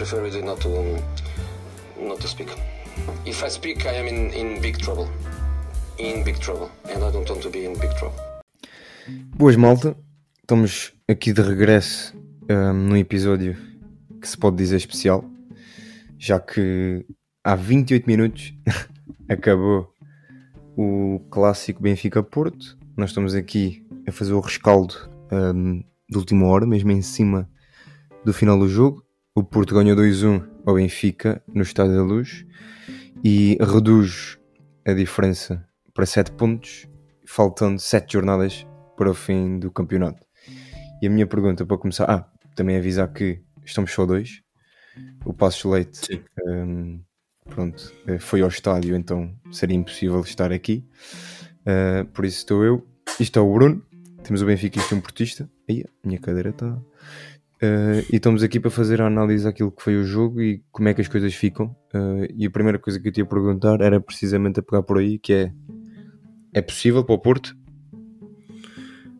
prefer not to not to speak. If I speak, I am in, in big trouble. In big trouble. And I don't want to be in big trouble. Boas malta, estamos aqui de regresso um, num episódio que se pode dizer especial, já que há 28 minutos acabou o clássico Benfica-Porto. Nós estamos aqui a fazer o rescaldo um, de última hora, mesmo em cima do final do jogo. O Porto ganhou 2-1 ao Benfica no Estádio da Luz e reduz a diferença para 7 pontos, faltando 7 jornadas para o fim do campeonato. E a minha pergunta para começar, ah, também avisar que estamos só dois. O Passos Leite, um, pronto, eh, foi ao estádio, então seria impossível estar aqui. Uh, por isso estou eu. Isto é o Bruno. Temos o Benfica e um portista. Aí, a minha cadeira está. Uh, e estamos aqui para fazer a análise daquilo que foi o jogo e como é que as coisas ficam. Uh, e a primeira coisa que eu tinha a perguntar era precisamente a pegar por aí, que é é possível para o Porto?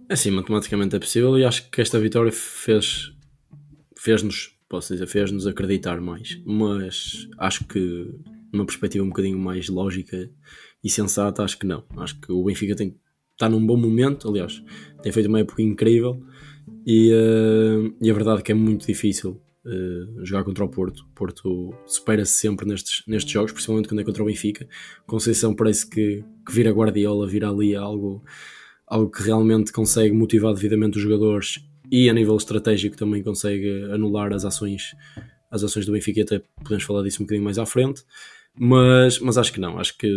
É sim, matematicamente é possível e acho que esta vitória fez fez-nos, posso dizer, fez-nos acreditar mais. Mas acho que numa perspectiva um bocadinho mais lógica e sensata, acho que não. Acho que o Benfica tem, está num bom momento, aliás, tem feito uma época incrível e, uh, e a verdade é que é muito difícil uh, jogar contra o Porto. O Porto supera-se sempre nestes, nestes jogos, principalmente quando é contra o Benfica. Conceição parece que, que vira Guardiola, vira ali algo, algo que realmente consegue motivar devidamente os jogadores e a nível estratégico também consegue anular as ações as ações do Benfica, até podemos falar disso um bocadinho mais à frente. Mas, mas acho que não, acho que,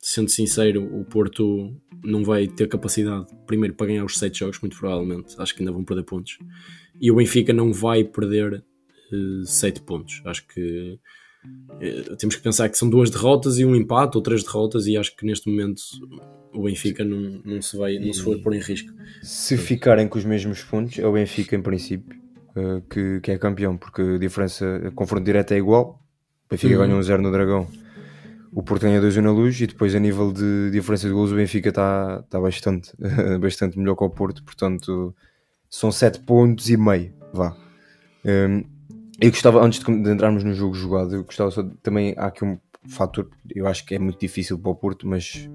sendo sincero, o Porto não vai ter capacidade, primeiro, para ganhar os 7 jogos, muito provavelmente. Acho que ainda vão perder pontos. E o Benfica não vai perder uh, eh, 7 pontos. Acho que uh, temos que pensar que são duas derrotas e um empate, ou três derrotas, e acho que neste momento o Benfica não, não se vai não se for pôr em risco. Se ficarem com os mesmos pontos, é o Benfica, em princípio, uh, que, que é campeão, porque a diferença, a confronto direto é igual. O Benfica uhum. ganha um 0 no Dragão o Porto ganha 2 na luz e depois a nível de diferença de gols o Benfica está tá bastante, bastante melhor que o Porto, portanto são 7 pontos e meio, vá. Um, eu gostava, antes de entrarmos no jogo jogado, eu gostava só, também há aqui um fator, eu acho que é muito difícil para o Porto, mas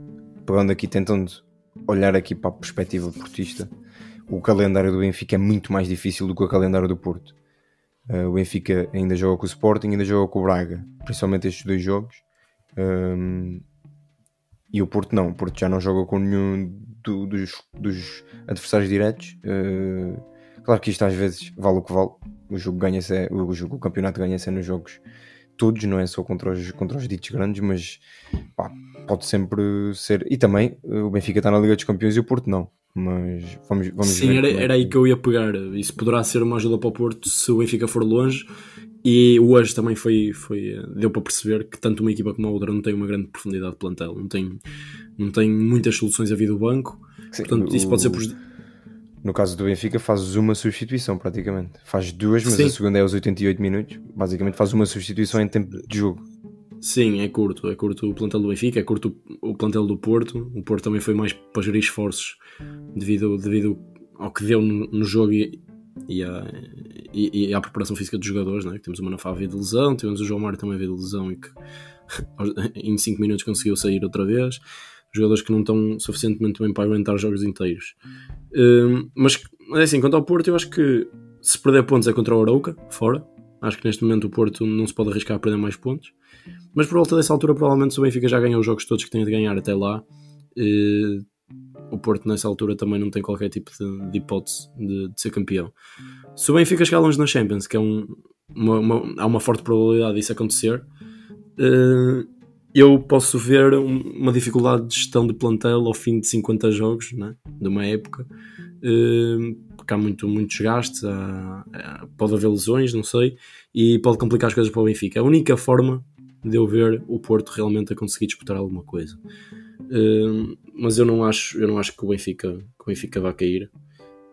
pegando aqui, tentando olhar aqui para a perspectiva portista, o calendário do Benfica é muito mais difícil do que o calendário do Porto. Uh, o Benfica ainda joga com o Sporting, ainda joga com o Braga, principalmente estes dois jogos. Um, e o Porto não, o Porto já não joga com nenhum do, dos, dos, adversários diretos. Uh, claro que isto às vezes vale o que vale. O jogo ganha-se, é, o, jogo, o campeonato ganha-se é nos jogos todos, não é só contra os, contra os ditos grandes, mas pá, pode sempre ser. E também o Benfica está na Liga dos Campeões e o Porto não. Mas vamos, vamos Sim, ver. Sim, era, era aí que eu ia pegar. Isso poderá ser uma ajuda para o Porto se o Benfica for longe e hoje também foi, foi, deu para perceber que tanto uma equipa como a outra não tem uma grande profundidade de plantel, não tem, não tem muitas soluções a vir do banco. Sim, Portanto, isso pode ser. No caso do Benfica, fazes uma substituição praticamente. Faz duas, mas Sim. a segunda é aos 88 minutos. Basicamente, faz uma substituição em tempo de jogo. Sim, é curto. É curto o plantel do Benfica, é curto o plantel do Porto. O Porto também foi mais para gerir esforços devido, devido ao que deu no, no jogo e, e a, e, e à preparação física dos jogadores, né? temos o Manafá vir de lesão, temos o João Mário também vir de lesão e que em 5 minutos conseguiu sair outra vez, jogadores que não estão suficientemente bem para aguentar jogos inteiros. Um, mas é assim, quanto ao Porto, eu acho que se perder pontos é contra o Arauca, fora. Acho que neste momento o Porto não se pode arriscar a perder mais pontos. Mas por volta dessa altura, provavelmente o Benfica já ganhou os jogos todos que tem de ganhar até lá. Uh, o Porto nessa altura também não tem qualquer tipo de, de hipótese de, de, ser campeão. Se o Benfica chegar longe na Champions, que é um, uma, uma, há uma forte probabilidade disso acontecer, uh, eu posso ver um, uma dificuldade de gestão de plantel ao fim de 50 jogos né, de uma época, uh, porque há muito, muito desgaste, há, há, pode haver lesões, não sei, e pode complicar as coisas para o Benfica. A única forma de eu ver o Porto realmente a conseguir disputar alguma coisa. Uh, mas eu não acho, eu não acho que o Benfica, que o Benfica vá cair.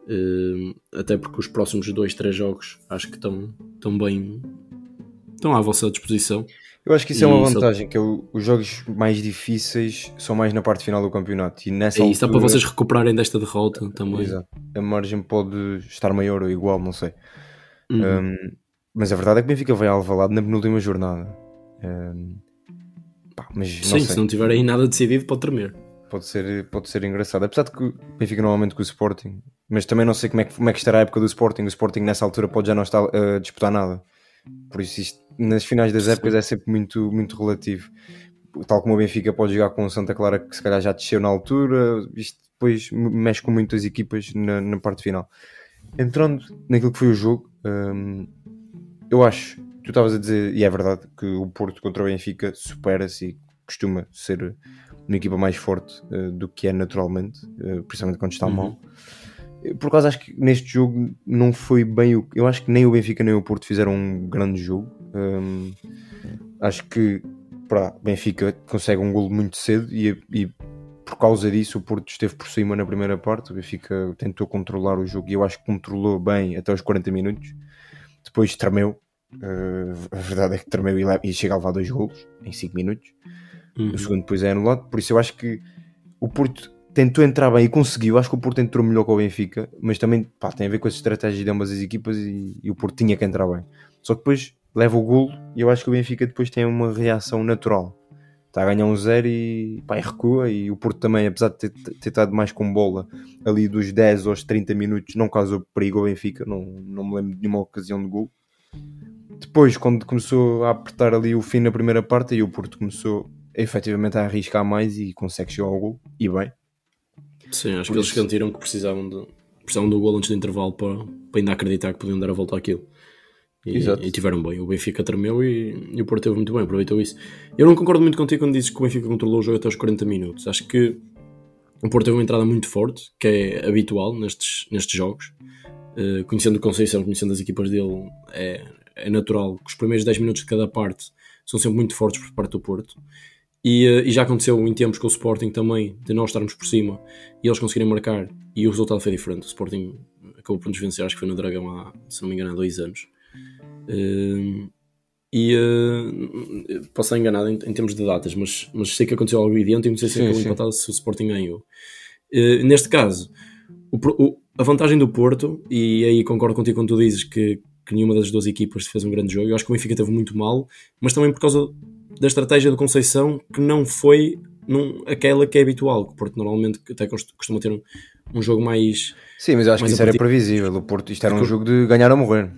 Uh, até porque os próximos dois, três jogos acho que estão, estão bem estão à vossa disposição. Eu acho que isso é uma vantagem, só... que é os jogos mais difíceis são mais na parte final do campeonato. E nessa é isso, altura... para vocês recuperarem desta derrota também. Exato. A margem pode estar maior ou igual, não sei. Uhum. Um, mas a verdade é que o Benfica vai Alvalade na penúltima jornada. Um, pá, mas Sim, não se não tiver aí nada decidido, pode tremer. Pode ser, pode ser engraçado. Apesar de que o Benfica normalmente com o Sporting, mas também não sei como é que, como é que estará a época do Sporting. O Sporting nessa altura pode já não estar a uh, disputar nada. Por isso, isto, nas finais das épocas é sempre muito, muito relativo. Tal como o Benfica pode jogar com o Santa Clara, que se calhar já desceu na altura, isto depois mexe com muitas equipas na, na parte final. Entrando naquilo que foi o jogo, hum, eu acho, tu estavas a dizer, e é verdade, que o Porto contra o Benfica supera-se e costuma ser uma equipa mais forte uh, do que é naturalmente, uh, principalmente quando está uhum. mal. Por causa acho que neste jogo não foi bem o. Eu acho que nem o Benfica nem o Porto fizeram um grande jogo. Um, acho que para Benfica consegue um golo muito cedo e, e, por causa disso o Porto esteve por cima na primeira parte. O Benfica tentou controlar o jogo e eu acho que controlou bem até os 40 minutos. Depois tremeu. Uh, a verdade é que tremeu e, e chega a levar dois golos em 5 minutos. Uhum. O segundo depois é anulado. Por isso eu acho que o Porto tentou entrar bem e conseguiu. Acho que o Porto entrou melhor que o Benfica, mas também pá, tem a ver com as estratégias de ambas as equipas e, e, o Porto tinha que entrar bem. Só que depois leva o golo e eu acho que o Benfica depois tem uma reação natural. Está a ganhar um zero e, pá, e recua. E o Porto também, apesar de ter, ter estado mais com bola ali dos 10 aos 30 minutos, não causou perigo ao Benfica. Não, não me lembro de nenhuma ocasião de gol. Depois, quando começou a apertar ali o fim na primeira parte, e o Porto começou efetivamente a arriscar mais e consegue chegar ao gol. E bem, Sim, acho Por que eles sentiram que precisavam, de, precisavam do gol antes do intervalo para, para ainda acreditar que podiam dar a volta àquilo. E, e, tiveram bem. O Benfica tremeu e, e, o Porto teve muito bem, aproveitou isso. Eu não concordo muito contigo quando dizes que o Benfica controlou o jogo até os 40 minutos. Acho que o Porto teve uma entrada muito forte, que é habitual nestes, nestes jogos. Uh, conhecendo o Conceição, conhecendo as equipas dele, é, é natural que os primeiros 10 minutos de cada parte são sempre muito fortes por parte do Porto. E, eh, e, já aconteceu em tempos com o Sporting também, de nós estarmos por cima e eles conseguirem marcar, e o resultado foi diferente. O Sporting acabou por nos vencer, acho que foi no Dragão há, se não me engano, há dois anos. Uh, e uh, posso estar enganado em, em, termos de datas, mas, mas sei que aconteceu algo idêntico e não sei se acabou empatado se o Sporting ganhou. Uh, neste caso, o, o, a vantagem do Porto, e aí concordo contigo quando tu dizes que, que nenhuma das duas equipas fez um grande jogo, eu acho que o Benfica teve muito mal, mas também por causa da estratégia do Conceição que não foi num, aquela que é habitual, que o Porto normalmente até costuma ter um, um jogo mais. Sim, mas eu acho que isso era previsível. O Porto, isto era um jogo de ganhar ou morrer.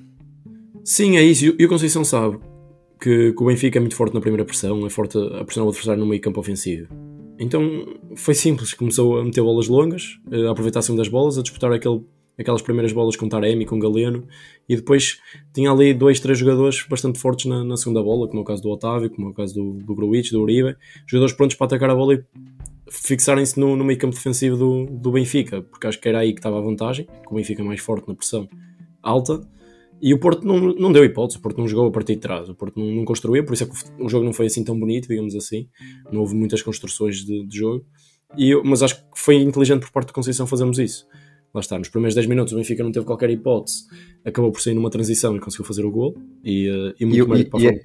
Sim, é isso. E o Conceição sabe que, que, o Benfica é muito forte na primeira pressão, é forte a pressionar o adversário no meio campo ofensivo. Então foi simples, começou a meter bolas longas, a aproveitar-se das bolas, a disputar aquele aquelas primeiras bolas com Taremi, com Galeno, e depois tinha ali dois, três jogadores bastante fortes na, na segunda bola, como é o caso do Otávio, como é o caso do, do Gruitch, do Uribe, jogadores prontos para atacar a bola e fixarem-se no, no meio campo defensivo do, do Benfica, porque acho que era aí que estava a vantagem, com o Benfica mais forte na pressão alta, e o Porto não, não deu hipótese, o Porto não jogou a partir de trás, o Porto não, não construiu, por isso é que o jogo não foi assim tão bonito, digamos assim, não houve muitas construções de, de jogo, e, mas acho que foi inteligente por parte da Conceição fazermos isso lá está, nos primeiros 10 minutos o Benfica não teve qualquer hipótese, acabou por sair numa transição e conseguiu fazer o gol e, uh, e muito e, para e,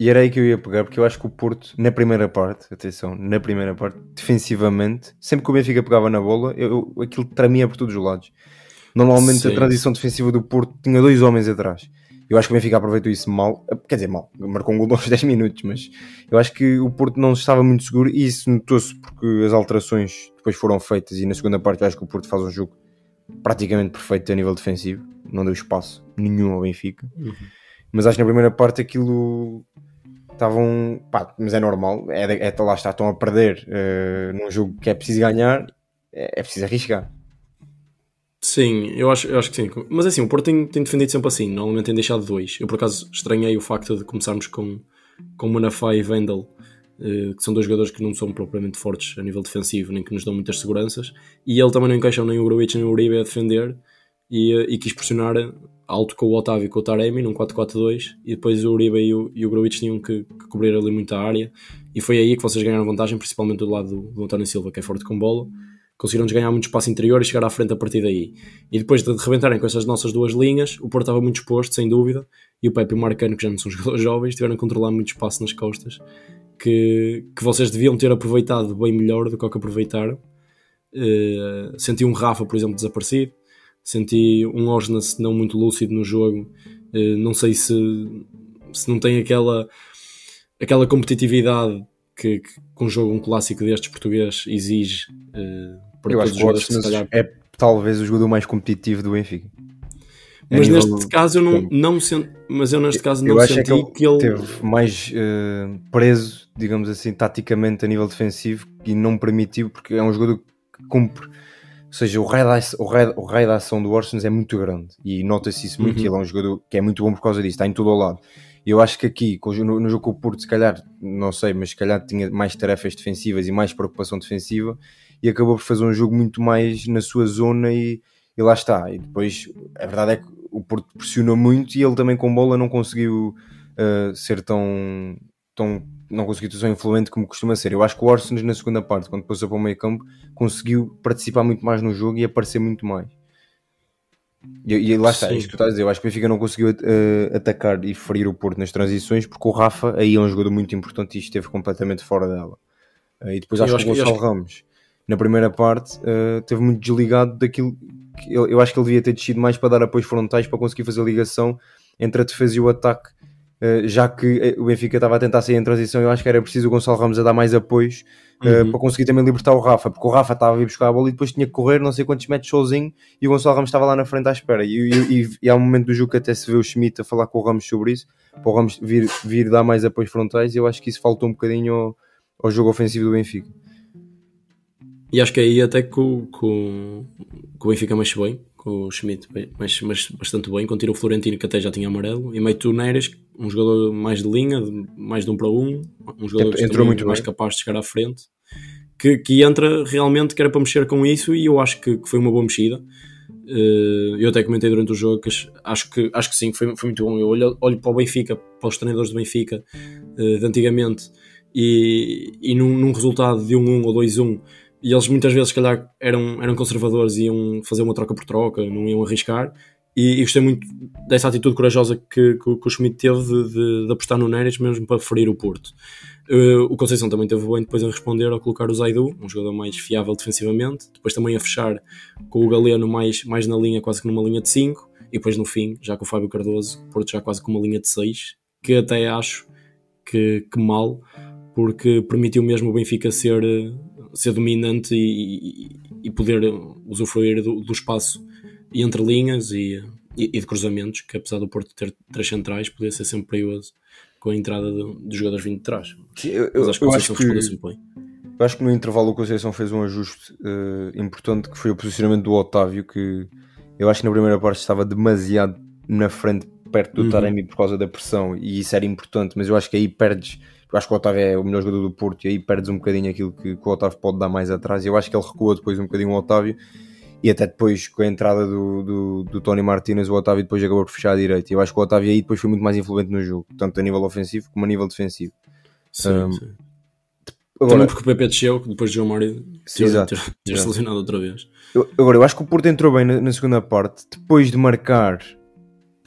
e, era aí que eu ia pegar, porque eu acho que o Porto, na primeira parte, atenção, na primeira parte, defensivamente, sempre que o Benfica pegava na bola, eu, eu aquilo tremia por todos os lados. Normalmente Sim. a transição defensiva do Porto tinha dois homens atrás. Eu acho que o Benfica aproveitou isso mal, quer dizer, mal, marcou um gol aos 10 minutos, mas eu acho que o Porto não estava muito seguro e isso notou-se porque as alterações depois foram feitas e na segunda parte eu acho que o Porto faz um jogo praticamente perfeito a nível defensivo, não deu espaço nenhum ao Benfica. Uhum. Mas acho que na primeira parte aquilo estavam. Pá, mas é normal, é, é, lá está, estão a perder uh, num jogo que é preciso ganhar, é, é, preciso arriscar. Sim, eu acho, eu acho que sim. Mas assim, o Porto tem, tem defendido sempre assim, normalmente tem deixado dois. Eu por acaso estranhei o facto de começarmos com, com Manafá e Vendel que são dois jogadores que não são propriamente fortes a nível defensivo, nem que nos dão muitas seguranças, e ele também não encaixa nem o Gruitch nem o Uribe a defender, e, eh, e quis pressionar alto com o Otávio e com o Taremi num 4-4-2, e depois o Uribe e o, e o tinham que, que, cobrir ali muita área, e foi aí que vocês ganharam vantagem, principalmente do lado do, do António Silva, que é forte com bola, conseguiram ganhar muito espaço interior e chegar à frente a partir daí. E depois de rebentarem com essas nossas duas linhas, o Porto estava muito exposto, sem dúvida, e o Pepe e o Marcano, que já não são jogadores jovens, tiveram a controlar muito espaço nas costas que, que vocês deviam ter aproveitado bem melhor do que o que aproveitaram. Uh, senti um Rafa, por exemplo, desaparecido. Senti um Osnas não muito lúcido no jogo Uh, não sei se, se não tem aquela, aquela competitividade que, que, que um jogo, um clássico destes português exige uh, Eu acho que o Orsnes calhar. é talvez o jogador mais competitivo do Benfica. Mas nível- neste caso eu não, Sim. não senti, mas eu neste caso Eu não acho é senti que ele, que ele, teve mais eh, preso, digamos assim, taticamente a nível defensivo e não permitiu, porque é um jogador que cumpre. Ou seja, o raio da, o raio, o raio da ação do Orsens é muito grande e nota-se isso muito. Uhum. Ele é um jogador que é muito bom por causa disso, está em todo o lado. Eu acho que aqui, no, no jogo com o Porto, se calhar, não sei, mas se calhar tinha mais tarefas defensivas e mais preocupação defensiva e acabou por fazer um jogo muito mais na sua zona e, e lá está. E depois, a verdade é que o Porto pressionou muito e ele também com bola não conseguiu uh, ser tão, tão não conseguiu ser tão influente como costuma ser. Eu acho que o Orsens na segunda parte, quando passou para o meio campo, conseguiu participar muito mais no jogo e aparecer muito mais. E, e lá está, é isto que tu estás a dizer. Eu acho que o Benfica não conseguiu uh, atacar e ferir o Porto nas transições porque o Rafa aí é um jogador muito importante e esteve completamente fora dela. Uh, e depois acho, acho que o Gonçalo Ramos na primeira parte uh, teve muito desligado daquilo que eu, eu acho que ele devia ter descido mais para dar apoios frontais para conseguir fazer a ligação entre a defesa e o ataque. Uh, já que uh, o Benfica estava a tentar sair em transição, eu acho que era preciso o Gonçalo Ramos a dar mais apoios uh, Uhum. para conseguir também libertar o Rafa, porque o Rafa estava a ir buscar a bola e depois tinha que correr não sei quantos metros sozinho e o Gonçalo Ramos estava lá na frente à espera. E, e, e- e há um momento do jogo que até se vê o Schmidt a falar com o Ramos sobre isso, para o Ramos vir, vir dar mais apoios frontais, e eu acho que isso faltou um bocadinho ao, ao jogo ofensivo do Benfica. E acho que é aí até que o, Benfica mexe bem, com o Schmidt mexe, mexe bastante bem, quando tira o Florentino que até já tinha amarelo, e mete o Neres, um jogador mais de linha, mais de um para um, um jogador que Entrou muito mais bem. capaz de chegar à frente, que, que entra realmente que era para mexer com isso e eu acho que, que foi uma boa mexida. Eh, eu até comentei durante o jogo que acho- que, acho que sim, foi, foi muito bom. Eu olho, olho para o Benfica, para os treinadores do Benfica eh, de antigamente e, e num, num resultado de 1-1 ou 2-1 e eles muitas vezes, se calhar, eram, eram conservadores e iam fazer uma troca por troca, não iam arriscar. E, e gostei muito dessa atitude corajosa que, que, que o Schmidt teve de, de- de apostar no Neres mesmo para ferir o Porto. Eh, o Conceição também teve bem depois a responder ao colocar o Zaidu, um jogador mais fiável defensivamente. Depois também a fechar com o Galeno mais, mais na linha, quase que numa linha de 5. E depois no fim, já com o Fábio Cardoso, o Porto já quase com uma linha de 6. Que até acho que, que mal, porque permitiu mesmo o Benfica ser, ser dominante e, e- poder usufruir do, do espaço entre linhas e, e, e de cruzamentos, que apesar do Porto ter três centrais, podia ser sempre perigoso com a entrada dos jogadores vindo de trás. Eu, Mas acho que o eu Conceição respondeu sempre bem. eu acho que no intervalo o Conceição fez um ajuste eh, importante que foi o posicionamento do Otávio, que eu acho que na primeira parte estava demasiado na frente, perto do Uhum. Taremi por causa da pressão, e isso era importante, mas eu acho que aí perdes. Eu acho que o Otávio é o melhor jogador do Porto e aí perdes um bocadinho aquilo que, que o Otávio pode dar mais atrás. Eu acho que ele recuou depois um bocadinho o Otávio e até depois com a entrada do, do, do Tony Martinez, o Otávio depois acabou por fechar a direita. Eu acho que o Otávio aí depois foi muito mais influente no jogo, tanto a nível ofensivo como a nível defensivo. Sim, Um, sim. Agora, Também porque o PP desceu, que depois de João Mário ter, selecionado outra vez. Eu, agora, eu acho que o Porto entrou bem na, na segunda parte. Depois de marcar,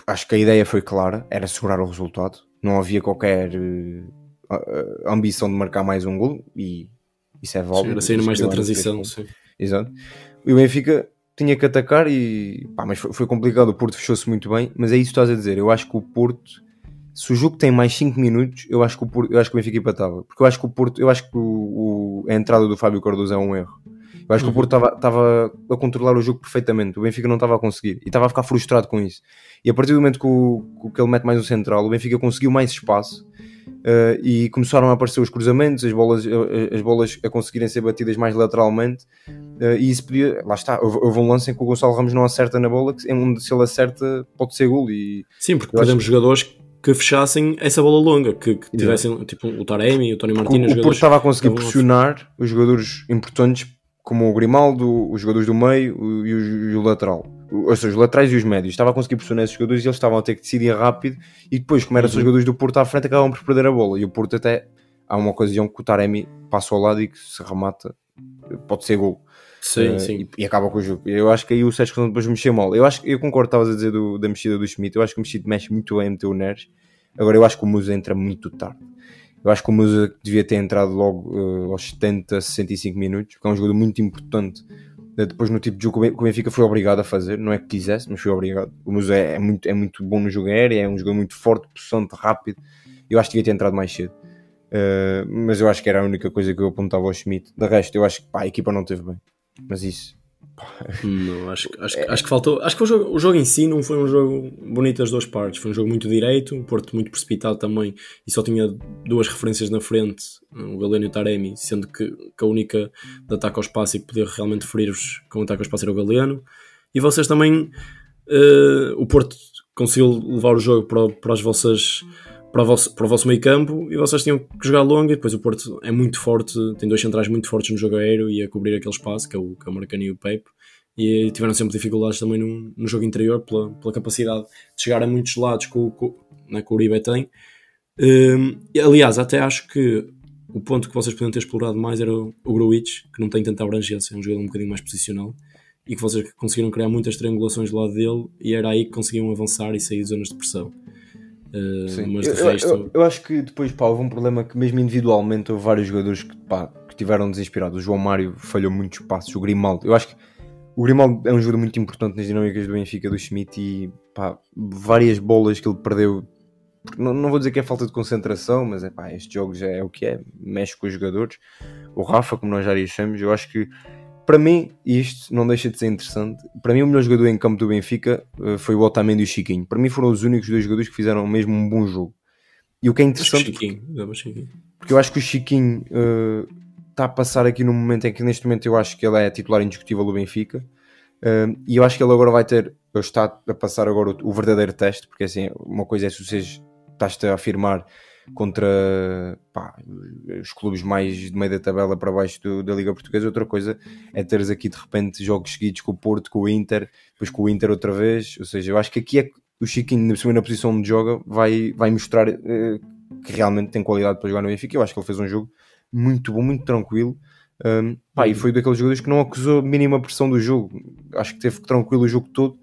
acho que a ideia foi clara: era segurar o resultado. Não havia qualquer eh, a- ambição de marcar mais um gol. E isso é válido. Era sair mais na é transição. Sim. Exato. E o Benfica tinha que atacar e pá, mas foi, foi complicado. O Porto fechou-se muito bem. Mas é isso que estás a dizer. Eu acho que o Porto, se o jogo tem mais 5 minutos, eu acho que o Porto, eu acho que o Benfica empatava. Porque eu acho que o Porto, eu acho que o, o- a entrada do Fábio Cardoso é um erro. Eu acho que o Uhum. Porto estava- estava a controlar o jogo perfeitamente. O Benfica não estava a conseguir. E estava a ficar frustrado com isso. E a partir do momento que, o, que ele mete mais um central, o Benfica conseguiu mais espaço. Eh, e começaram a aparecer os cruzamentos, as bolas, eh, as bolas a conseguirem ser batidas mais lateralmente. eh, e isso podia. Lá está. Houve, houve um lance em que o Gonçalo Ramos não acerta na bola, que onde se ele acerta pode ser gol. E Sim, porque acho perdemos jogadores que fechassem essa bola longa, que, que tivessem tipo o Taremi, o Tony o, Martínez, o Porto estava a conseguir pressionar os jogadores importantes, como o Grimaldo, os jogadores do meio o- e o, e o lateral. Ou seja, os laterais e os médios. Estava a conseguir pressionar esses jogadores e eles estavam a ter que decidir rápido. E depois, como eram só os Uhum. jogadores do Porto à frente, acabavam por perder a bola. E o Porto, até há uma ocasião que o Taremi passa ao lado e que se remata, pode ser gol. Sim, Eh, sim. E, e acaba com o jogo. Eu acho que aí o Sérgio Conceição depois mexeu mal. Eu, acho, eu concordo, estavas a dizer do- da mexida do Schmidt. Eu acho que o Schmidt mexe muito bem a meter o Neres. Agora, eu acho que o Musa entra muito tarde. Eu acho que o Musa devia ter entrado logo eh, aos 70, 65 minutos, porque é um jogador muito importante depois no tipo de jogo que o Benfica foi obrigado a fazer, não é que quisesse, mas foi obrigado. O Musé é muito, é muito bom no jogo aéreo, é um jogador muito forte, possante, rápido. Eu acho que devia ter entrado mais cedo. Uh, mas eu acho que era a única coisa que eu apontava ao Schmidt. De resto, eu acho que pá, a equipa não teve bem. Mas isso. Não, acho, acho, é. acho que faltou. Acho que o jogo, o jogo em si não foi um jogo bonito das duas partes. Foi um jogo muito direito, o Porto muito precipitado também e só tinha duas referências na frente, o Galeno e o Taremi, sendo que, que a única de ataque ao espaço e que poder realmente ferir-vos com ataque ao espaço era o Galeno. E vocês também. Uh, o Porto conseguiu levar o jogo para, para as vossas para o, vosso, para o vosso meio campo e vocês tinham que jogar longo e depois o Porto é muito forte, tem dois centrais muito fortes no jogo aéreo e a cobrir aquele espaço, que é o, que é o Marcani e o Pepe e tiveram sempre dificuldades também no, no jogo interior pela, pela, capacidade de chegar a muitos lados que o, que, né, que o Uribe tem. Um, aliás, até acho que o ponto que vocês podiam ter explorado mais era o, o Gruitch, que não tem tanta abrangência, é um jogador um bocadinho mais posicional e que vocês conseguiram criar muitas triangulações do lado dele e era aí que conseguiam avançar e sair de zonas de pressão Uh, mas de eu, resto... eu, eu, acho que depois pá, houve um problema que mesmo individualmente houve vários jogadores que, pá, que tiveram desinspirados. O João Mário falhou muitos passos, o Grimaldo. Eu acho que o Grimaldo é um jogador muito importante nas dinâmicas do Benfica, do Schmidt e pá, várias bolas que ele perdeu. Não, não vou dizer que é falta de concentração, mas é pá, estes jogos é, é o que é, mexe com os jogadores. O Rafa, como nós já dissemos, eu acho que para mim, isto não deixa de ser interessante. Para mim, o melhor jogador em campo do Benfica uh, foi o Otamendi e o Chiquinho. Para mim, foram os únicos dois jogadores que fizeram mesmo um bom jogo. E o que é interessante. Chiquinho, porque, Chiquinho. porque eu acho que o Chiquinho está uh, a passar aqui num momento em que, neste momento, eu acho que ele é titular indiscutível do Benfica. Uh, e eu acho que ele agora vai ter. Está a passar agora o, o verdadeiro teste, porque assim, uma coisa é se vocês estás a afirmar contra pá, os clubes mais de meio da tabela para baixo do, da Liga Portuguesa. Outra coisa é teres aqui de repente jogos seguidos com o Porto, com o Inter, depois com o Inter outra vez. Ou seja, eu acho que aqui é o Chiquinho, na primeira posição onde joga, vai, vai mostrar eh, que realmente tem qualidade para jogar no Benfica. Eu acho que ele fez um jogo muito bom, muito tranquilo. Um, pá, e foi daqueles jogadores que não acusou mínima pressão do jogo. Acho que teve tranquilo o jogo todo.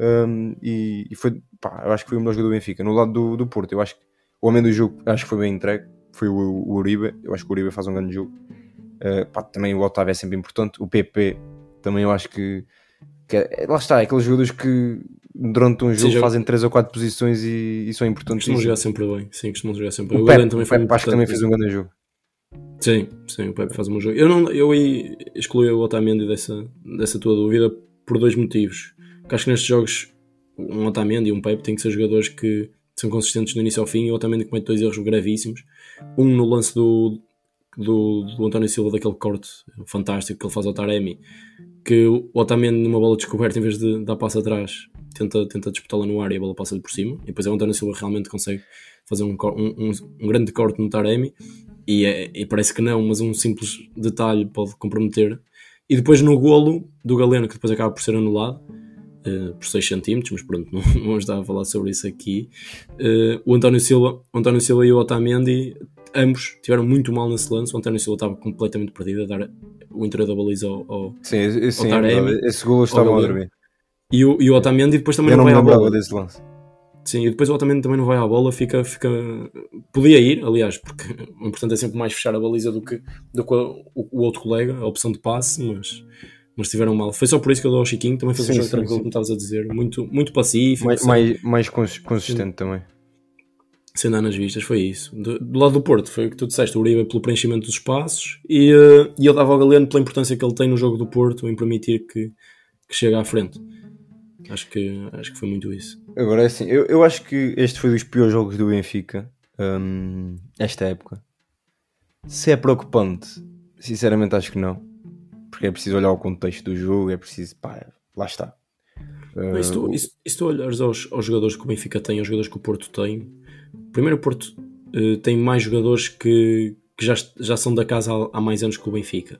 Um, e, e, foi, pá, eu acho que foi o melhor jogador do Benfica. No lado do, do Porto, eu acho que o homem do jogo acho que foi bem entregue, foi o, o Uribe. Eu acho que o Uribe faz um grande jogo. Uh, pá, também o Otávio é sempre importante. O PP também eu acho que, que é, lá está, é aqueles jogadores que durante um jogo Sim, fazem 3 ou 4 posições e, e são importantes. Costumam jogar sempre bem, sim, costumam jogar sempre bem. O, o Pepe, também, o Pepe acho que também fez um grande jogo. Sim, sim, o Pepe faz um bom jogo. Eu, não, eu aí excluí o Otamendi dessa, dessa tua dúvida por dois motivos. Que acho que nestes jogos um Otamendi e um Pepe têm que ser jogadores que são consistentes do início ao fim e o Otamendi comete dois erros gravíssimos. Um no lance do, do, do António Silva, daquele corte fantástico que ele faz ao Taremi, que o Otamendi numa bola descoberta, em vez de dar passo atrás, tenta, tenta disputá-la no ar e a bola passa-lhe por cima. E depois o António Silva realmente consegue fazer um, um, um grande corte no Taremi. E, é, e parece que não, mas um simples detalhe pode comprometer. E depois no golo do Galeno, que depois acaba por ser anulado, uh, por 6 cm, mas pronto, não, não estar a falar sobre isso aqui. Uh, o, António Silva, o António Silva e o Otamendi, ambos tiveram muito mal nesse lance. O António Silva estava completamente perdido a dar o interior da baliza ao, ao, sim, sim, ao Taremi, esse gol estava a dormir. E o, e o Otamendi depois também Eu não, não vai à bola. desse lance. Sim, e depois o Otamendi também não vai à bola, fica, fica... Podia ir, aliás, porque o importante é sempre mais fechar a baliza do que, do que o, o outro colega, a opção de passe, mas mas estiveram mal. Foi só por isso que eu dou ao Chiquinho, também sim, um jogo sim, tranquilo, sim. como estavas a dizer, muito, muito pacífico. Mais, mais, mais consistente também. Sem dar nas vistas, foi isso. Do, do, lado do Porto, foi o que tu disseste, o Uribe pelo preenchimento dos espaços e, uh, e ele dava ao Galeno pela importância que ele tem no jogo do Porto em permitir que, que chegue à frente. Acho que, acho que foi muito isso. Agora é assim, eu, eu acho que este foi dos piores jogos do Benfica um, esta época. Se é preocupante, sinceramente acho que não porque é preciso olhar o contexto do jogo, é preciso, pá, lá está. Uh, e, se tu, e, se, tu olhares aos, aos, jogadores que o Benfica tem, aos jogadores que o Porto tem, primeiro o Porto uh, tem mais jogadores que, que já, já são da casa há, há, mais anos que o Benfica.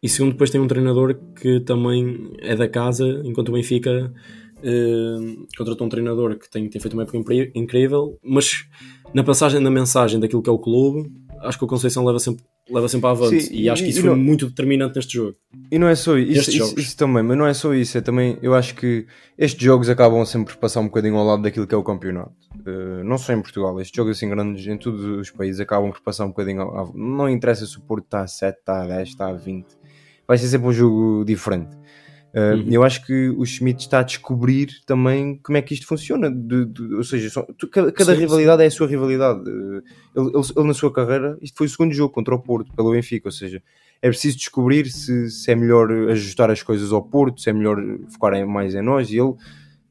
E segundo, depois tem um treinador que também é da casa, enquanto o Benfica uh, contratou um treinador que tem, tem feito uma época incrível, mas na passagem da mensagem daquilo que é o clube, acho que o Conceição leva sempre leva sempre avante. Sim, e acho que isso foi não, muito determinante neste jogo. E não é só isso, isso, isso, também, mas não é só isso. É também, eu acho que estes jogos acabam sempre por passar um bocadinho ao lado daquilo que é o campeonato. Uh, não só em Portugal, estes jogos assim grandes em todos os países acabam por passar um bocadinho ao, Não interessa se o Porto está a 7, está a 10, está a 20. vai ser sempre um jogo diferente. Uh, Uhum. Eu acho que o Schmidt está a descobrir também como é que isto funciona. de- de- ou seja, só- tu- cada, cada Sim, rivalidade é a sua rivalidade. Uh, ele, ele- ele, na sua carreira, isto foi o segundo jogo contra o Porto, pelo Benfica. Ou seja, é preciso descobrir se, se é melhor ajustar as coisas ao Porto, se é melhor focar em- mais em nós. E ele,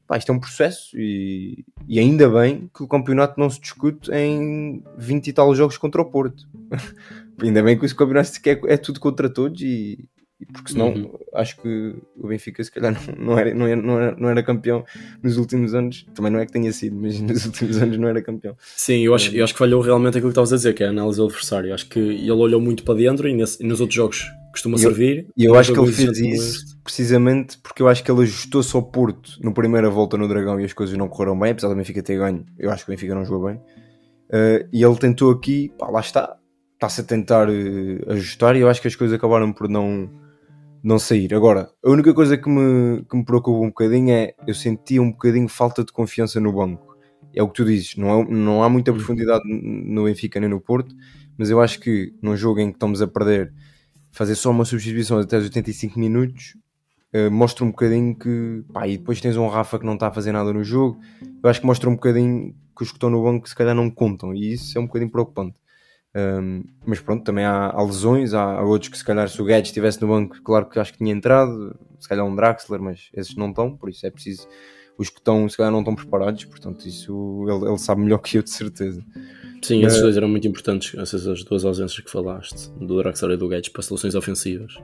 pá, isto é um processo. E, e ainda bem que o campeonato não se discute em 20 e tal jogos contra o Porto. ainda bem que o campeonato é, é tudo contra todos. E, e porque senão Uhum. acho que o Benfica se calhar não, não, era, não, era, não, era, não era campeão nos últimos anos. Também não é que tenha sido, mas nos últimos anos não era campeão. Sim, eu acho, eu acho que falhou realmente aquilo que estavas a dizer, que é a análise do adversário. Acho que ele olhou muito para dentro e, nesse- e nos outros jogos costuma eu- servir. E eu acho que ele fez isso precisamente porque eu acho que ele ajustou-se ao Porto no primeira volta no Dragão e as coisas não correram bem, apesar do Benfica ter ganho. Eu acho que o Benfica não jogou bem. Uh, e ele tentou aqui, pá, lá está, está-se a tentar uh, ajustar e eu acho que as coisas acabaram por não, não sair. Agora, a única coisa que me, que me preocupa um bocadinho é eu sentia um bocadinho falta de confiança no banco. É o que tu dizes, não, é, não há muita profundidade no Benfica nem no Porto, mas eu acho que num jogo em que estamos a perder, fazer só uma substituição até os 85 minutos uh, mostra um bocadinho que pá, e depois tens um Rafa que não está a fazer nada no jogo. Eu acho que mostra um bocadinho que os que estão no banco se calhar não contam e isso é um bocadinho preocupante. Um, mas pronto, também há, há lesões, há, há outros que se calhar se o Guedes estivesse no banco, claro que acho que tinha entrado, se calhar um Draxler, mas esses não estão, por isso é preciso. Os que estão, se calhar, não estão preparados, portanto, isso ele, ele sabe melhor que eu, de certeza. Sim, esses Mas- dois eram muito importantes, essas as duas ausências que falaste, do Draxler e do Guedes, para soluções ofensivas.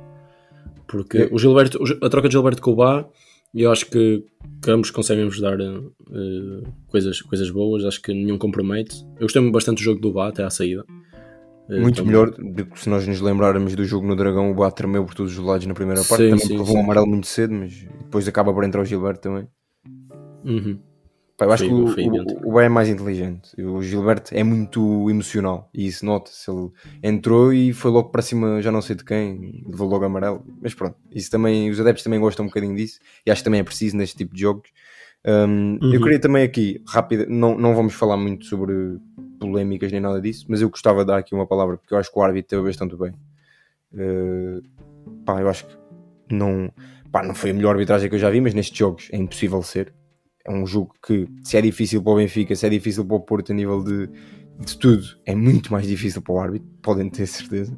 Porque Eu- o Gilberto, a troca de Gilberto com o Bá, eu acho que, que ambos conseguem-vos dar eh, coisas, coisas boas, acho que nenhum compromete. Eu gostei bastante do jogo do Bá até à saída. Eh, Muito também- melhor do que se nós nos lembrarmos do jogo no Dragão, o Boa tremeu por todos os lados na primeira parte, Sim, também sim, levou um amarelo muito cedo, mas depois acaba por entrar o Gilberto também. Uhum. Pá, eu acho que o, o, o Boa é mais inteligente. O Gilberto é muito emocional e isso nota-se. Ele entrou e foi logo para cima, já não sei de quem, levou logo amarelo. Mas pronto, isso também, os adeptos também gostam um bocadinho disso e acho que também é preciso neste tipo de jogos. Um, Eu Uhum. queria também aqui, rápido, não, não vamos falar muito sobre polémicas nem nada disso, mas eu gostava de dar aqui uma palavra porque eu acho que o árbitro teve bastante bem. Uh, pá, eu acho que não, pá, não foi a melhor arbitragem que eu já vi, mas nestes jogos é impossível ser. É um jogo que, se é difícil para o Benfica, se é difícil para o Porto a nível de, de tudo, é muito mais difícil para o árbitro, podem ter certeza.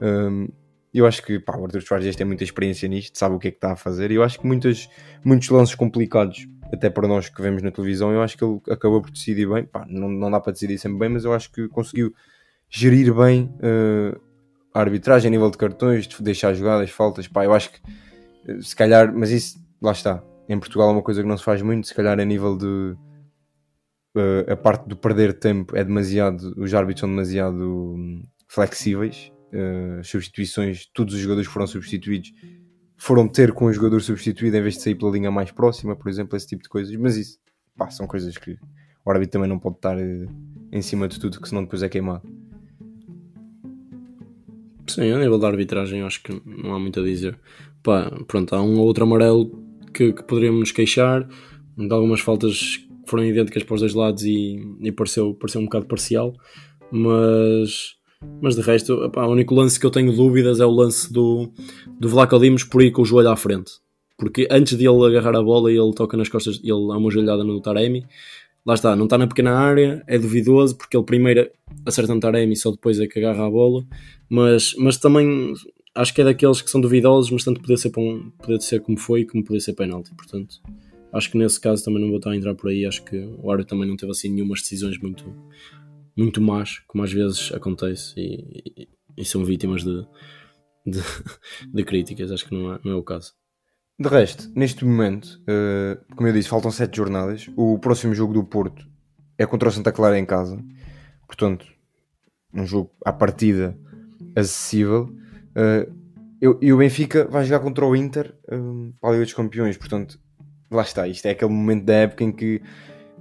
Um, eu acho que pá, o Arthur Schwarzenegger tem muita experiência nisto, sabe o que é que está a fazer, e eu acho que muitas, muitos lances complicados, até para nós que vemos na televisão, eu acho que ele acabou por decidir bem. Pá, não, não dá para decidir sempre bem, mas eu acho que conseguiu gerir bem uh, a arbitragem a nível de cartões, de deixar jogadas, faltas. Pá, eu acho que uh, se calhar, mas isso lá está. Em Portugal é uma coisa que não se faz muito, se calhar a nível de uh, a parte do perder tempo é demasiado, os árbitros são demasiado hum, flexíveis. Uh, substituições, todos os jogadores foram substituídos foram ter com o jogador substituído em vez de sair pela linha mais próxima, por exemplo, esse tipo de coisas. Mas isso, pá, são coisas que o árbitro também não pode estar uh, em cima de tudo, que senão depois é queimado. Sim, a nível da arbitragem acho que não há muito a dizer. Pá, pronto, há um ou outro amarelo que, que poderíamos nos queixar, de algumas faltas que foram idênticas para os dois lados e, e pareceu, pareceu um bocado parcial, mas, mas de resto, o único lance que eu tenho dúvidas é o lance do, do Vlaco Dimos por ir com o joelho à frente. Porque antes de ele agarrar a bola, ele toca nas costas, ele há uma joelhada no Taremi. Lá está, não está na pequena área, é duvidoso porque ele primeiro acerta no Taremi só depois é que agarra a bola. Mas, mas também acho que é daqueles que são duvidosos, mas tanto poder ser, um, poder ser como foi, como poder ser penalti. Portanto, acho que nesse caso também não vou estar a entrar por aí. Acho que o árbitro também não teve assim nenhumas decisões muito, muito más, como às vezes acontece, e, e, e são vítimas de, de, de, críticas. Acho que não é, não é o caso. De resto, neste momento, uh, como eu disse, faltam 7 jornadas. O próximo jogo do Porto é contra o Santa Clara em casa. Portanto, um jogo à partida acessível. Uh, eu, e o Benfica vai jogar contra o Inter um, para a Liga dos Campeões. Portanto, lá está. Isto é aquele momento da época em que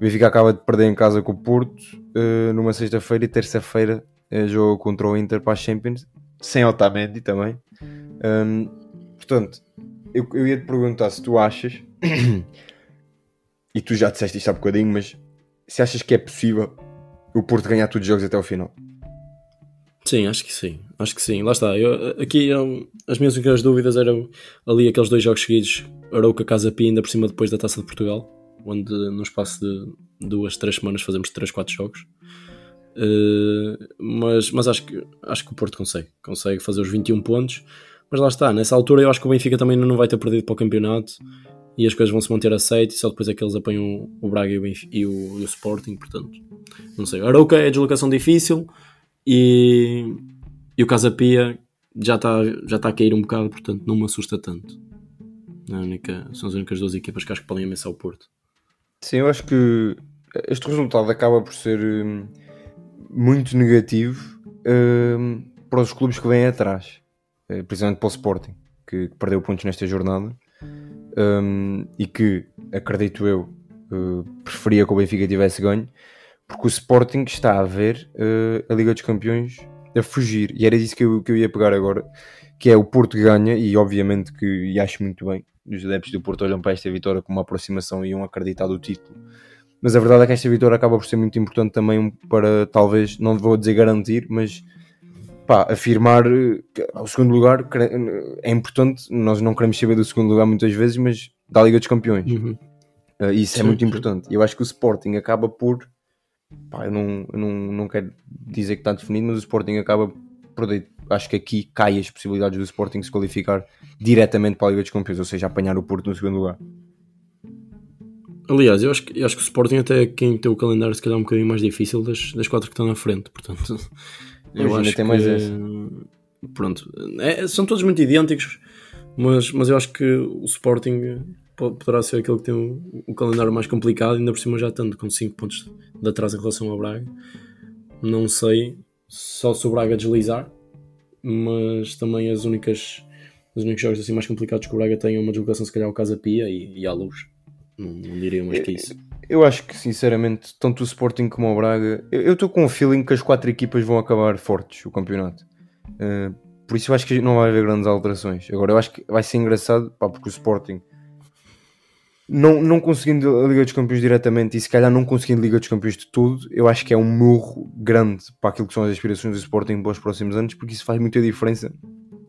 Benfica acaba de perder em casa com o Porto uh, numa sexta-feira e terça-feira uh, joga contra o Inter para a Champions, sem Otamendi também. Um, portanto, eu, eu ia te perguntar se tu achas, e tu já disseste isto há bocadinho, mas se achas que é possível o Porto ganhar todos os jogos até ao final? Sim, acho que sim. Acho que sim. Lá está. Eu, aqui eu, as minhas únicas dúvidas eram ali aqueles dois jogos seguidos, Arouca Casa Pia, ainda por cima depois da Taça de Portugal, onde no espaço de duas, três semanas fazemos três, quatro jogos. Uh, mas mas acho, que, acho que o Porto consegue. Consegue fazer os 21 pontos. Mas lá está, nessa altura eu acho que o Benfica também não vai ter perdido para o campeonato e as coisas vão se manter a 7 e só depois é que eles apanham o Braga e o, Benfica, e o, e o Sporting, portanto, não sei. Arouca é deslocação difícil e, e o Casapia já está já tá a cair um bocado, portanto não me assusta tanto. É única, são as únicas duas equipas que acho que podem ameaçar o Porto. Sim, eu acho que este resultado acaba por ser hum, muito negativo hum, para os clubes que vêm atrás, eh, principalmente para o Sporting, que, que perdeu pontos nesta jornada um, e que, acredito eu, uh, preferia que o Benfica tivesse ganho, porque o Sporting está a ver uh, a Liga dos Campeões a fugir, e era disso que eu, que eu ia pegar agora, que é o Porto ganha, e obviamente que e acho muito bem, os adeptos do Porto olham para esta vitória como uma aproximação e iam acreditar do título. Mas a verdade é que esta vitória acaba por ser muito importante também para, talvez, não vou dizer garantir, mas pá, afirmar o segundo lugar é importante. Nós não queremos saber do segundo lugar muitas vezes, mas da Liga dos Campeões. Uhum. Uh, isso é sim, é muito sim. importante. Eu acho que o Sporting acaba por. Pá, eu não, eu não, não quero dizer que está definido, mas o Sporting acaba por. Acho que aqui cai as possibilidades do Sporting se qualificar diretamente para a Liga dos Campeões, ou seja, apanhar o Porto no segundo lugar. Aliás, eu acho, que, eu acho que o Sporting até é quem tem o calendário se calhar um bocadinho mais difícil das, das quatro que estão na frente, portanto eu acho tem mais que, essa. Pronto, é, são todos muito idênticos, mas, mas eu acho que o Sporting poderá ser aquele que tem o, o calendário mais complicado, ainda por cima já estando com 5 pontos de atraso em relação ao Braga. Não sei só se o Braga deslizar, mas também as únicas os únicos jogos assim mais complicados que o Braga tem é uma deslocação se calhar ao Casa Pia e, e à Luz. Não, não diria mais que isso. Eu acho que, sinceramente, tanto o Sporting como o Braga, eu estou com um feeling que as quatro equipas vão acabar fortes o campeonato. Uh, por isso eu acho que não vai haver grandes alterações. Agora, eu acho que vai ser engraçado, pá, porque o Sporting, não, não conseguindo a Liga dos Campeões diretamente e se calhar não conseguindo a Liga dos Campeões de tudo, eu acho que é um murro grande para aquilo que são as aspirações do Sporting para os próximos anos, porque isso faz muita diferença.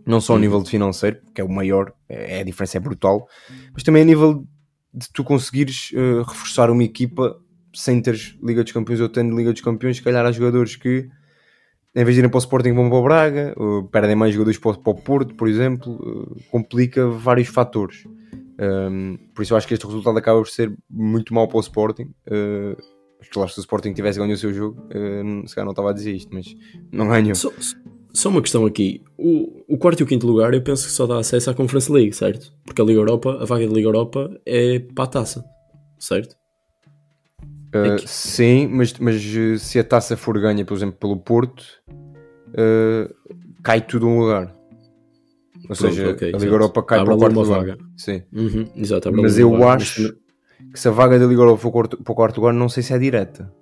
Não só a nível de financeiro, que é o maior, é, a diferença é brutal, mas também a nível de tu conseguires uh, reforçar uma equipa sem teres Liga dos Campeões ou tendo Liga dos Campeões, se calhar há jogadores que em vez de irem para o Sporting vão para o Braga, uh, perdem mais jogadores para o, para o Porto, por exemplo, uh, complica vários fatores. Um, por isso eu acho que este resultado acaba por ser muito mau para o Sporting. Uh, claro, se o Sporting tivesse ganho o seu jogo, uh, se calhar não estava a dizer isto, mas não ganhou. So, só uma questão aqui. O, o quarto e o quinto lugar eu penso que só dá acesso à Conference League, certo? Porque a Liga Europa, a vaga da Liga Europa é para a taça, certo? Uh, é que... Sim, mas, mas eh, se a taça for ganha, por exemplo, pelo Porto, uh, cai tudo um lugar. Ou Pronto, seja, okay, a Liga exato. Europa cai para o quarto lugar. Vaga. Sim. Uhum, exato, mas eu acho que se a vaga da Liga Europa for para o quarto lugar, não sei se é direta.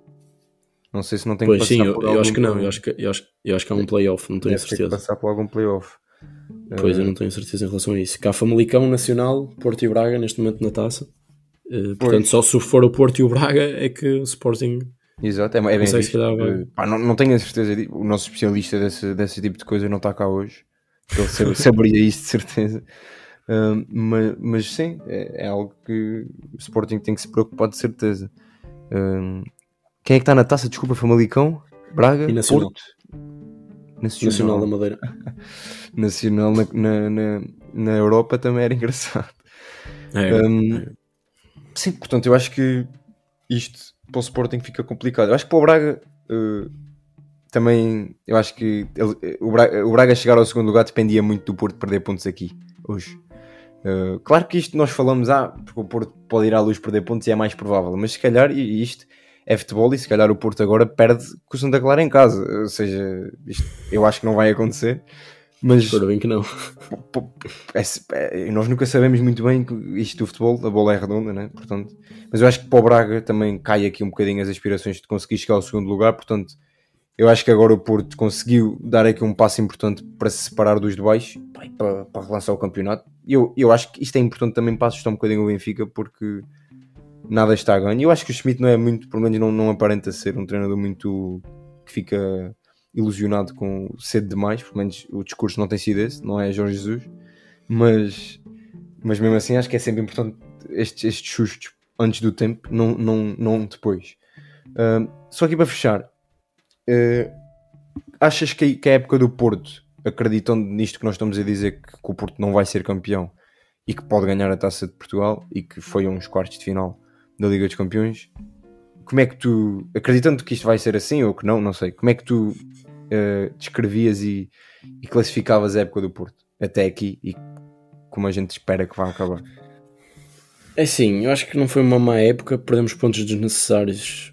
Não sei se não tem pois que passar sim, eu, eu acho que não, eu acho que, eu acho, eu acho que há um playoff, não tenho certeza. Tem que passar por algum playoff. Pois, eu não tenho certeza em relação a isso. Cá Famalicão, Nacional, Porto e Braga, neste momento na taça. Uh, portanto, só se for o Porto e o Braga é que o Sporting. Exato, é, é bem visto. Uh, pá, não, não tenho a certeza, o nosso especialista desse, desse tipo de coisa não está cá hoje. Ele saberia isso de certeza. Uh, mas, mas, sim, é, é, algo que o Sporting tem que se preocupar de certeza. Uh, quem é que está na taça? Desculpa, Famalicão, Braga, e Nacional. Porto. Nacional. Nacional da Madeira. Nacional na, na, na, na, Europa também era engraçado. É, um, é. Sim, portanto, eu acho que isto para o Sporting fica complicado. Eu acho que para o Braga uh, também, eu acho que ele, o, Braga, o Braga chegar ao segundo lugar dependia muito do Porto perder pontos aqui, hoje. Uh, claro que isto nós falamos, ah, porque o Porto pode ir à luz perder pontos e é mais provável, mas se calhar, isto é futebol e se calhar o Porto agora perde com o Santa Clara em casa. Ou seja, isto, eu acho que não vai acontecer. Mas Espero bem que não. É, é, nós nunca sabemos muito bem isto do futebol, a bola é redonda, né? portanto, mas eu acho que para o Braga também cai aqui um bocadinho as aspirações de conseguir chegar ao segundo lugar, portanto, eu acho que agora o Porto conseguiu dar aqui um passo importante para se separar dos de baixo para, para relançar o campeonato. Eu, eu acho que isto é importante também para assustar um bocadinho o Benfica, porque nada está a ganho. Eu acho que o Schmidt não é muito, pelo menos não, não aparenta ser um treinador muito que fica ilusionado com cedo demais, pelo menos o discurso não tem sido esse, não é Jorge Jesus, mas, mas mesmo assim acho que é sempre importante estes, estes sustos antes do tempo, não, não, não depois. Uh, só aqui para fechar, uh, achas que, que a época do Porto, acreditando nisto que nós estamos a dizer, que, que o Porto não vai ser campeão e que pode ganhar a taça de Portugal e que foi uns quartos de final da Liga dos Campeões, como é que tu, acreditando que isto vai ser assim ou que não, não sei, como é que tu uh, descrevias e, e, classificavas a época do Porto até aqui e como a gente espera que vá acabar? É sim, eu acho que não foi uma má época, perdemos pontos desnecessários,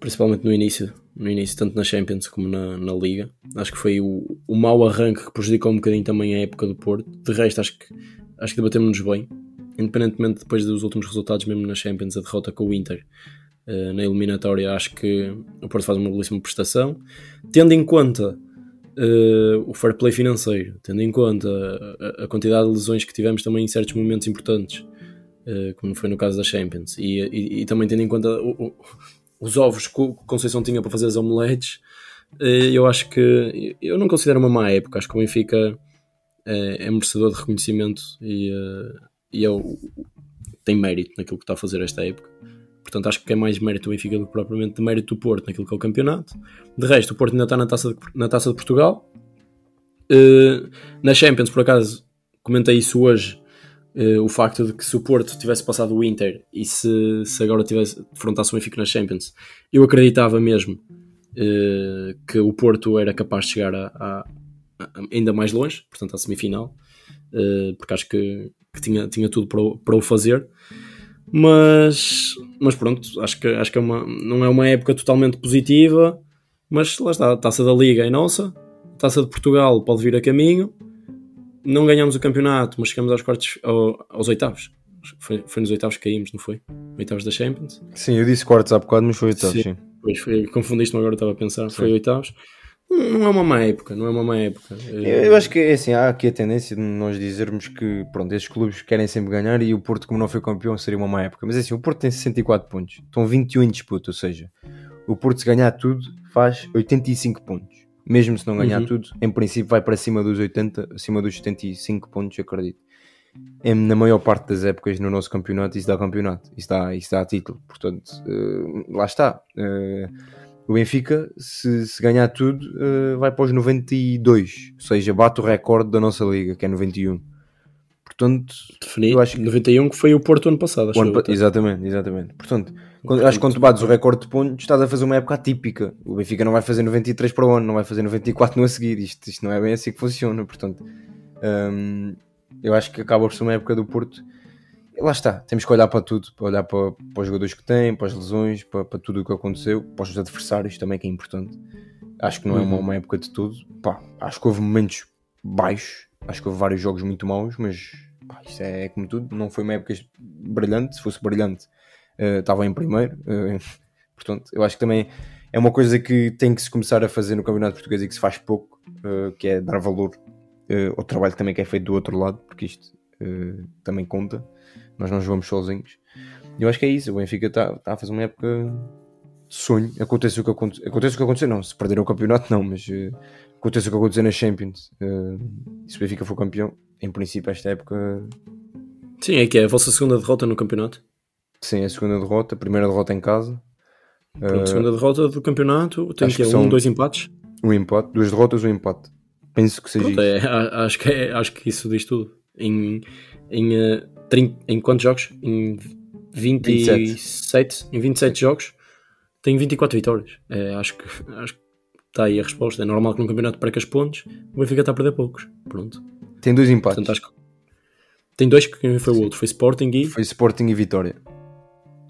principalmente no início, no início, tanto na Champions como na, na Liga. Acho que foi o, o mau arranque que prejudicou um bocadinho também a época do Porto. De resto, acho que, acho que debatemos-nos bem, independentemente depois dos últimos resultados, mesmo na Champions, a derrota com o Inter uh, na eliminatória, acho que o Porto faz uma belíssima prestação. Tendo em conta uh, o fair play financeiro, tendo em conta a, a, quantidade de lesões que tivemos também em certos momentos importantes, uh, como foi no caso da Champions, e, e, e também tendo em conta o, o, os ovos que o Conceição tinha para fazer as omeletes, eu acho que eu não considero uma má época, acho que o Benfica é, é merecedor de reconhecimento e, e é o, tem mérito naquilo que está a fazer esta época. Portanto, acho que é mais mérito do Benfica do que propriamente mérito do Porto naquilo que é o campeonato. De resto, o Porto ainda está na taça de, na taça de Portugal. Na Champions, por acaso, comentei isso hoje. Uh, o facto de que se o Porto tivesse passado o Inter e se, se agora tivesse defrontasse o Benfica na Champions, eu acreditava mesmo uh, que o Porto era capaz de chegar a, a, a ainda mais longe, portanto à semifinal, porque acho que, que, tinha, tinha tudo para o, para o fazer. Mas, mas pronto, acho que, acho que é uma, não é uma época totalmente positiva. Mas lá está, a taça da Liga é nossa, a taça de Portugal pode vir a caminho. Não ganhamos o campeonato, mas chegamos aos quartos, aos oitavos. Foi, foi nos oitavos que caímos, não foi? Oitavos da Champions. Sim, eu disse quartos há bocado, mas foi oitavos, sim. sim. Pois foi, confundiste-me agora, estava a pensar, sim. foi oitavos. Não é uma má época, não é uma má época. Eu, eu acho que é assim, há aqui a tendência de nós dizermos que pronto, estes clubes querem sempre ganhar e o Porto, como não foi campeão, seria uma má época. Mas é assim, o Porto tem 64 pontos, estão 21 em disputa, ou seja, o Porto se ganhar tudo faz 85 pontos. Mesmo se não ganhar uhum. tudo, em princípio vai para cima dos 80, acima dos 75 pontos, acredito. É, na maior parte das épocas no nosso campeonato, isso dá campeonato, isso dá, isso dá título. Portanto, uh, lá está. Uh, o Benfica, se, se ganhar tudo, uh, vai para os 92, ou seja, bate o recorde da nossa liga, que é 91. Portanto, Definido, eu acho que 91 que foi o Porto ano passado, acho ano, Exatamente, exatamente. Portanto, quando, acho que quando tu bates o recorde de pontos, estás a fazer uma época atípica. O Benfica não vai fazer 93 para o ano, não vai fazer 94 no a seguir. Isto, isto não é bem assim que funciona. Portanto, um, eu acho que acaba por ser uma época do Porto lá está, temos que olhar para tudo, para olhar para, para os jogadores que têm, para as lesões, para, para, tudo o que aconteceu, para os adversários também, que é importante. Acho que não é uma, uhum. uma época de tudo. Pá, acho que houve momentos baixos, acho que houve vários jogos muito maus, mas pá, isso é, como tudo. Não foi uma época brilhante. Se fosse brilhante, uh, estava em primeiro. Uh, portanto, eu acho que também é uma coisa que tem que se começar a fazer no Campeonato Português e que se faz pouco, uh, que é dar valor ao trabalho também que é feito do outro lado, porque isto também conta nós não jogamos sozinhos. E eu acho que é isso. O Benfica está tá a fazer uma época de sonho. Acontece o que aconteceu. Acontece o que aconteceu, não. Se perder o campeonato, não. Mas uh, acontece o que aconteceu na Champions. Uh, se o Benfica for campeão, em princípio, esta época. Sim, é que é a vossa segunda derrota no campeonato. Sim, é a segunda derrota. A primeira derrota em casa. Pronto, uh, segunda derrota do campeonato. Tem que, que um, dois empates. Um empate, duas derrotas, um empate. Penso que seja Pronto, isso. É, acho, que é, acho que isso diz tudo. Em, em 30, em quantos jogos? Em 27, 27 em 27 jogos tem 24 vitórias. É, acho, que, acho que está aí a resposta. É normal que num campeonato percas pontos, o Benfica está a perder poucos. Pronto. Tem dois empates. Portanto, que... Tem dois, que foi o outro? Foi Sporting e. Foi Sporting e Vitória.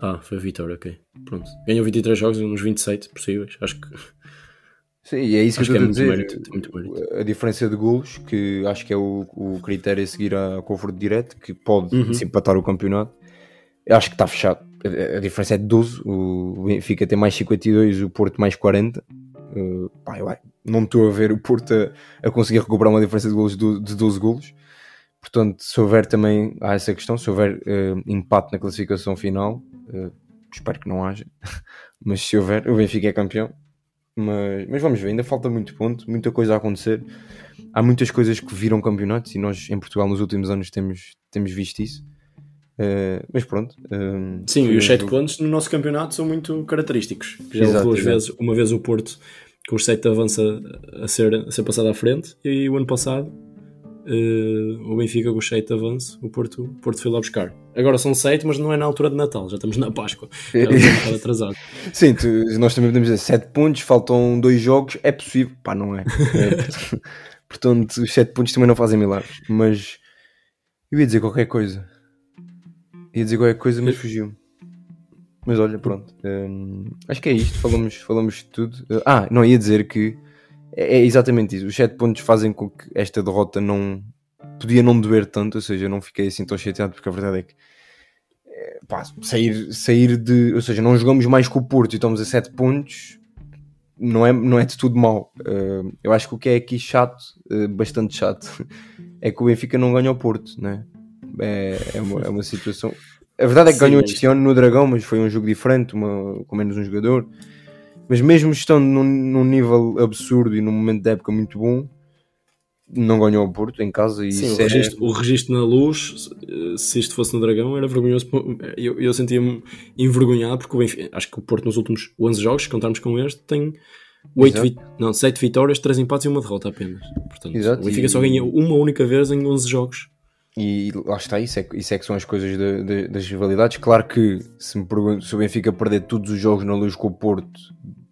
Ah, foi a Vitória, ok. Pronto. Ganhou 23 jogos nos 27 possíveis. Acho que Sim, é isso acho que eu estou é a dizer. Mérito, a diferença de golos, que acho que é o, o critério a seguir a confronto direto, que pode uhum. empatar o campeonato, acho que está fechado. A, a, diferença é de 12, o Benfica tem mais 52, o Porto mais 40. Uh, eu, não estou a ver o Porto a, a, conseguir recuperar uma diferença de golos de, de 12 golos. Portanto, se houver também, há essa questão, se houver uh, empate na classificação final, uh, espero que não haja, mas se houver, o Benfica é campeão Mas, mas vamos ver, ainda falta muito ponto, muita coisa a acontecer. Há muitas coisas que viram campeonatos e nós em Portugal nos últimos anos temos, temos visto isso. Uh, mas pronto. Uh, Sim, e os 7 pontos no nosso campeonato são muito característicos. Já exato, duas vezes, uma vez o Porto com os 7 avança a ser, a ser passado à frente e o ano passado uh, o Benfica com os 7 avança, o Porto, o Porto foi lá buscar. Agora são 7, mas não é na altura de Natal, já estamos na Páscoa. Já estamos um atrasado. Sim, tu, nós também podemos dizer 7 pontos, faltam 2 jogos, é possível. Pá, não é. é portanto, os 7 pontos também não fazem milagres. Mas eu ia dizer qualquer coisa. Ia dizer qualquer coisa, mas fugiu-me. Mas olha, pronto. Hum, acho que é isto. Falamos, falamos de tudo. Ah, não, ia dizer que é, é exatamente isso. Os 7 pontos fazem com que esta derrota não podia não doer tanto, ou seja, eu não fiquei assim tão chateado, porque a verdade é que é, pá, sair, sair de. Ou seja, não jogamos mais com o Porto e estamos a 7 pontos. Não é, não é de tudo mau. Uh, eu acho que o que é aqui chato, uh, bastante chato, é que o Benfica não ganha o Porto, né? É, é, uma, é uma situação. A verdade é que Sim, ganhou este ano no Dragão, mas foi um jogo diferente, uma, com menos um jogador. Mas mesmo estando num, num, nível absurdo e num momento de época muito bom, não ganhou o Porto em casa. E Sim, o, é... registro, o registro na luz, se isto fosse no Dragão, era vergonhoso. Eu, eu sentia-me envergonhado porque Benfica, acho que o Porto nos últimos 11 jogos, se contarmos com este, tem 8 vi... não, 7 vitórias, 3 empates e uma derrota apenas. Portanto, Exato. o Benfica e... só ganha uma única vez em 11 jogos. E lá está, isso é, isso é que são as coisas de, de, das rivalidades. Claro que se, me pergunto, se o Benfica perder todos os jogos na luz com o Porto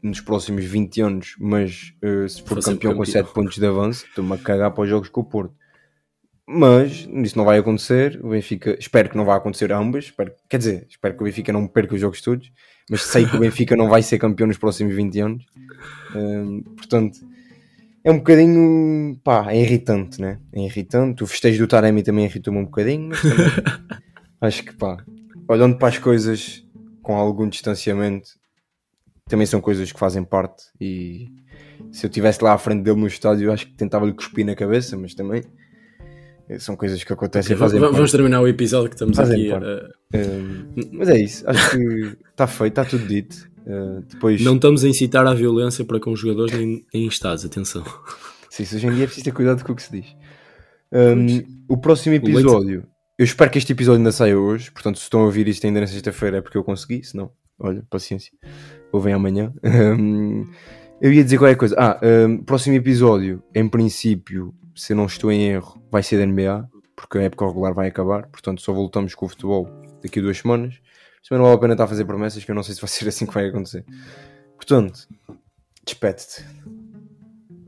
nos próximos 20 anos, mas uh, se for campeão, campeão, com 7 pontos de avanço, estou-me a cagar para os jogos com o Porto. Mas isso não vai acontecer. O Benfica, espero que não vá acontecer ambas. Espero, quer dizer, espero que o Benfica não perca os jogos todos, mas sei que o Benfica não vai ser campeão nos próximos 20 anos. Uh, portanto é um bocadinho, pá, é irritante, né? É irritante. O festejo do Taremi também irritou-me um bocadinho, mas também, acho que, pá, olhando para as coisas com algum distanciamento, também são coisas que fazem parte. E se eu estivesse lá à frente dele no estádio, acho que tentava-lhe cuspir na cabeça, mas também são coisas que acontecem. Okay, vamos parte. terminar o episódio que estamos fazem aqui. Uh... mas é isso, acho que está feito, está tudo dito. Uh, depois... Não estamos a incitar à violência para com os jogadores nem em estados, atenção. Sim, hoje em dia é preciso ter cuidado com o que se diz. Um, o próximo episódio, eu espero que este episódio ainda saia hoje, portanto, se estão a ouvir isto ainda na sexta-feira é porque eu consegui, se não, olha, paciência, ouvem amanhã. Um, eu ia dizer qualquer coisa. Ah, um, próximo episódio, em princípio, se eu não estou em erro, vai ser da NBA, porque a época regular vai acabar, portanto, só voltamos com o futebol daqui a duas semanas também não vale a pena estar a fazer promessas que eu não sei se vai ser assim que vai acontecer. Portanto, despede-te.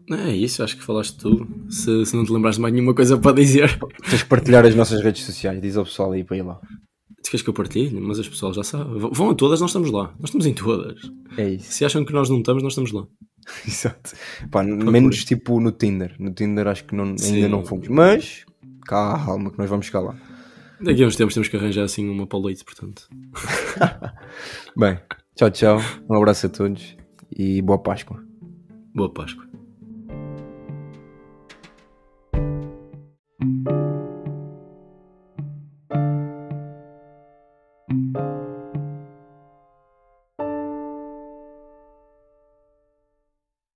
É isso, acho que falaste tudo. Se, se não te lembraste de mais nenhuma coisa para dizer. Tens que partilhar as nossas redes sociais, diz ao pessoal aí para ir lá estatísticas que eu partilhe, mas as pessoas já sabem. Vão a todas, nós estamos lá. Nós estamos em todas. É isso. Se acham que nós não estamos, nós estamos lá. Exato. Pá, menos tipo no Tinder. No Tinder acho que não, ainda não fomos. Mas calma que nós vamos ficar lá. Daqui a uns tempos temos que arranjar assim uma para o leite, portanto. Bem, tchau, tchau. Um abraço a todos e boa Páscoa. Boa Páscoa.